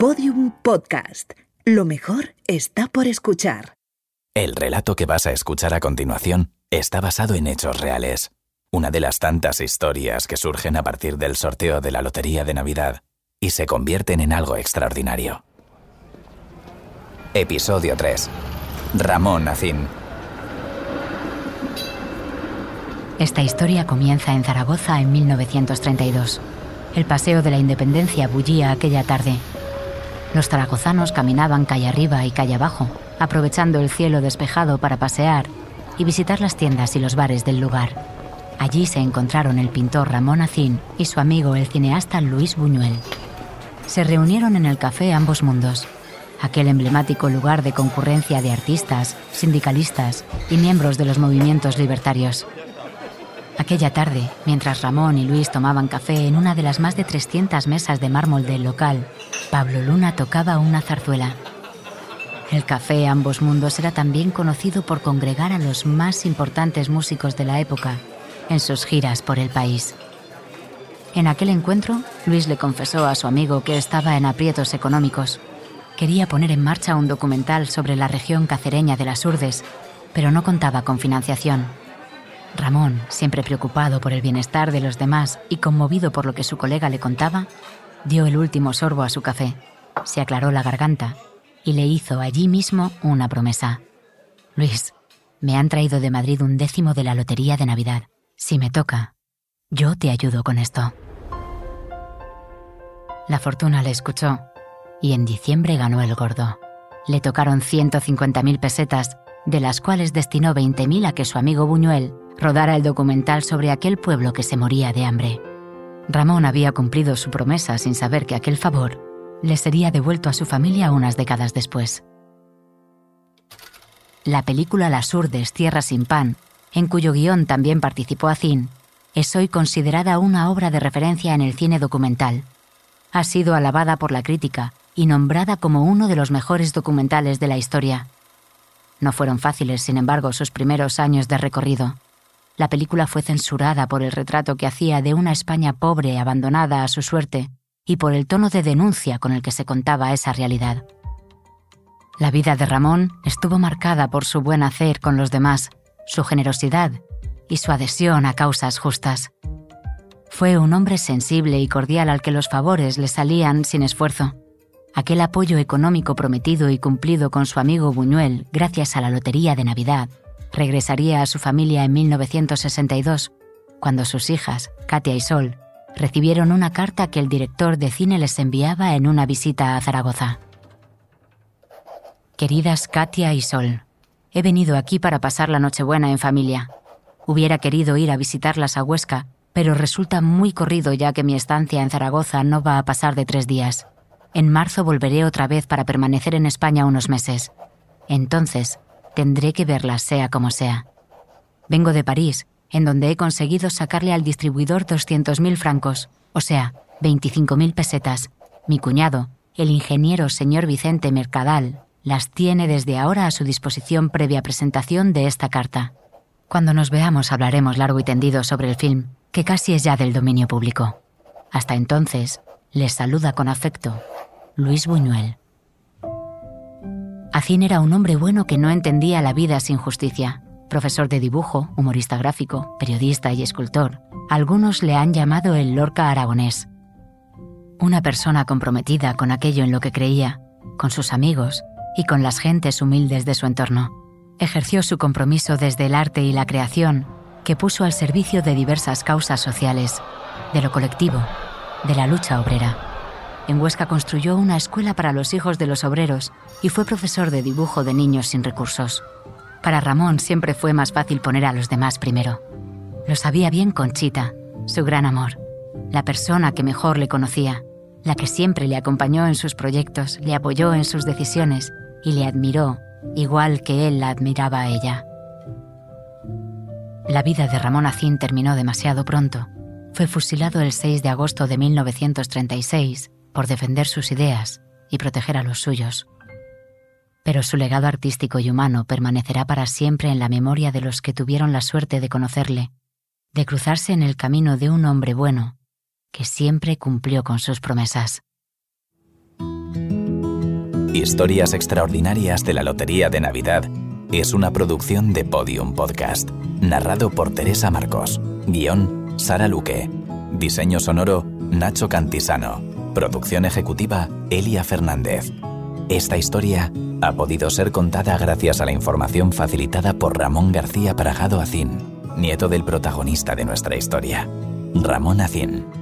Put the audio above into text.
Podium Podcast. Lo mejor está por escuchar. El relato que vas a escuchar a continuación está basado en hechos reales. Una de las tantas historias que surgen a partir del sorteo de la Lotería de Navidad y se convierten en algo extraordinario. Episodio 3. Ramón Nacín. Esta historia comienza en Zaragoza en 1932. El paseo de la Independencia bullía aquella tarde. Los zaragozanos caminaban calle arriba y calle abajo, aprovechando el cielo despejado para pasear y visitar las tiendas y los bares del lugar. Allí se encontraron el pintor Ramón Acín y su amigo el cineasta Luis Buñuel. Se reunieron en el café Ambos Mundos, aquel emblemático lugar de concurrencia de artistas, sindicalistas y miembros de los movimientos libertarios. Aquella tarde, mientras Ramón y Luis tomaban café en una de las más de 300 mesas de mármol del local, Pablo Luna tocaba una zarzuela. El café Ambos Mundos era también conocido por congregar a los más importantes músicos de la época en sus giras por el país. En aquel encuentro, Luis le confesó a su amigo que estaba en aprietos económicos. Quería poner en marcha un documental sobre la región cacereña de las Urdes, pero no contaba con financiación. Ramón, siempre preocupado por el bienestar de los demás y conmovido por lo que su colega le contaba, dio el último sorbo a su café, se aclaró la garganta y le hizo allí mismo una promesa. Luis, me han traído de Madrid un décimo de la Lotería de Navidad. Si me toca, yo te ayudo con esto. La fortuna le escuchó y en diciembre ganó el gordo. Le tocaron 150.000 pesetas, de las cuales destinó 20.000 a que su amigo Buñuel rodara el documental sobre aquel pueblo que se moría de hambre. Ramón había cumplido su promesa sin saber que aquel favor le sería devuelto a su familia unas décadas después. La película Las Urdes, Tierra sin Pan, en cuyo guion también participó Acín, es hoy considerada una obra de referencia en el cine documental. Ha sido alabada por la crítica y nombrada como uno de los mejores documentales de la historia. No fueron fáciles, sin embargo, sus primeros años de recorrido. La película fue censurada por el retrato que hacía de una España pobre, abandonada a su suerte, y por el tono de denuncia con el que se contaba esa realidad. La vida de Ramón estuvo marcada por su buen hacer con los demás, su generosidad y su adhesión a causas justas. Fue un hombre sensible y cordial al que los favores le salían sin esfuerzo. Aquel apoyo económico prometido y cumplido con su amigo Buñuel gracias a la Lotería de Navidad regresaría a su familia en 1962, cuando sus hijas, Katia y Sol, recibieron una carta que el director de cine les enviaba en una visita a Zaragoza. Queridas Katia y Sol, he venido aquí para pasar la Nochebuena en familia. Hubiera querido ir a visitarlas a Huesca, pero resulta muy corrido ya que mi estancia en Zaragoza no va a pasar de tres días. En marzo volveré otra vez para permanecer en España unos meses. Entonces, Tendré que verla sea como sea. Vengo de París, en donde he conseguido sacarle al distribuidor 200.000 francos, o sea, 25.000 pesetas. Mi cuñado, el ingeniero señor Vicente Mercadal, las tiene desde ahora a su disposición previa presentación de esta carta. Cuando nos veamos hablaremos largo y tendido sobre el film, que casi es ya del dominio público. Hasta entonces, les saluda con afecto Luis Buñuel. Acín era un hombre bueno que no entendía la vida sin justicia. Profesor de dibujo, humorista gráfico, periodista y escultor, algunos le han llamado el Lorca aragonés. Una persona comprometida con aquello en lo que creía, con sus amigos y con las gentes humildes de su entorno. Ejerció su compromiso desde el arte y la creación, que puso al servicio de diversas causas sociales, de lo colectivo, de la lucha obrera. En Huesca construyó una escuela para los hijos de los obreros y fue profesor de dibujo de niños sin recursos. Para Ramón siempre fue más fácil poner a los demás primero. Lo sabía bien Conchita, su gran amor, la persona que mejor le conocía, la que siempre le acompañó en sus proyectos, le apoyó en sus decisiones y le admiró, igual que él la admiraba a ella. La vida de Ramón Acín terminó demasiado pronto. Fue fusilado el 6 de agosto de 1936 por defender sus ideas y proteger a los suyos. Pero su legado artístico y humano permanecerá para siempre en la memoria de los que tuvieron la suerte de conocerle, de cruzarse en el camino de un hombre bueno, que siempre cumplió con sus promesas. Historias extraordinarias de la Lotería de Navidad es una producción de Podium Podcast, narrado por Teresa Marcos, guion Sara Luque, diseño sonoro Nacho Cantisano, producción ejecutiva Elia Fernández. Esta historia ha podido ser contada gracias a la información facilitada por Ramón García Parajado Acín, nieto del protagonista de nuestra historia. Ramón Acín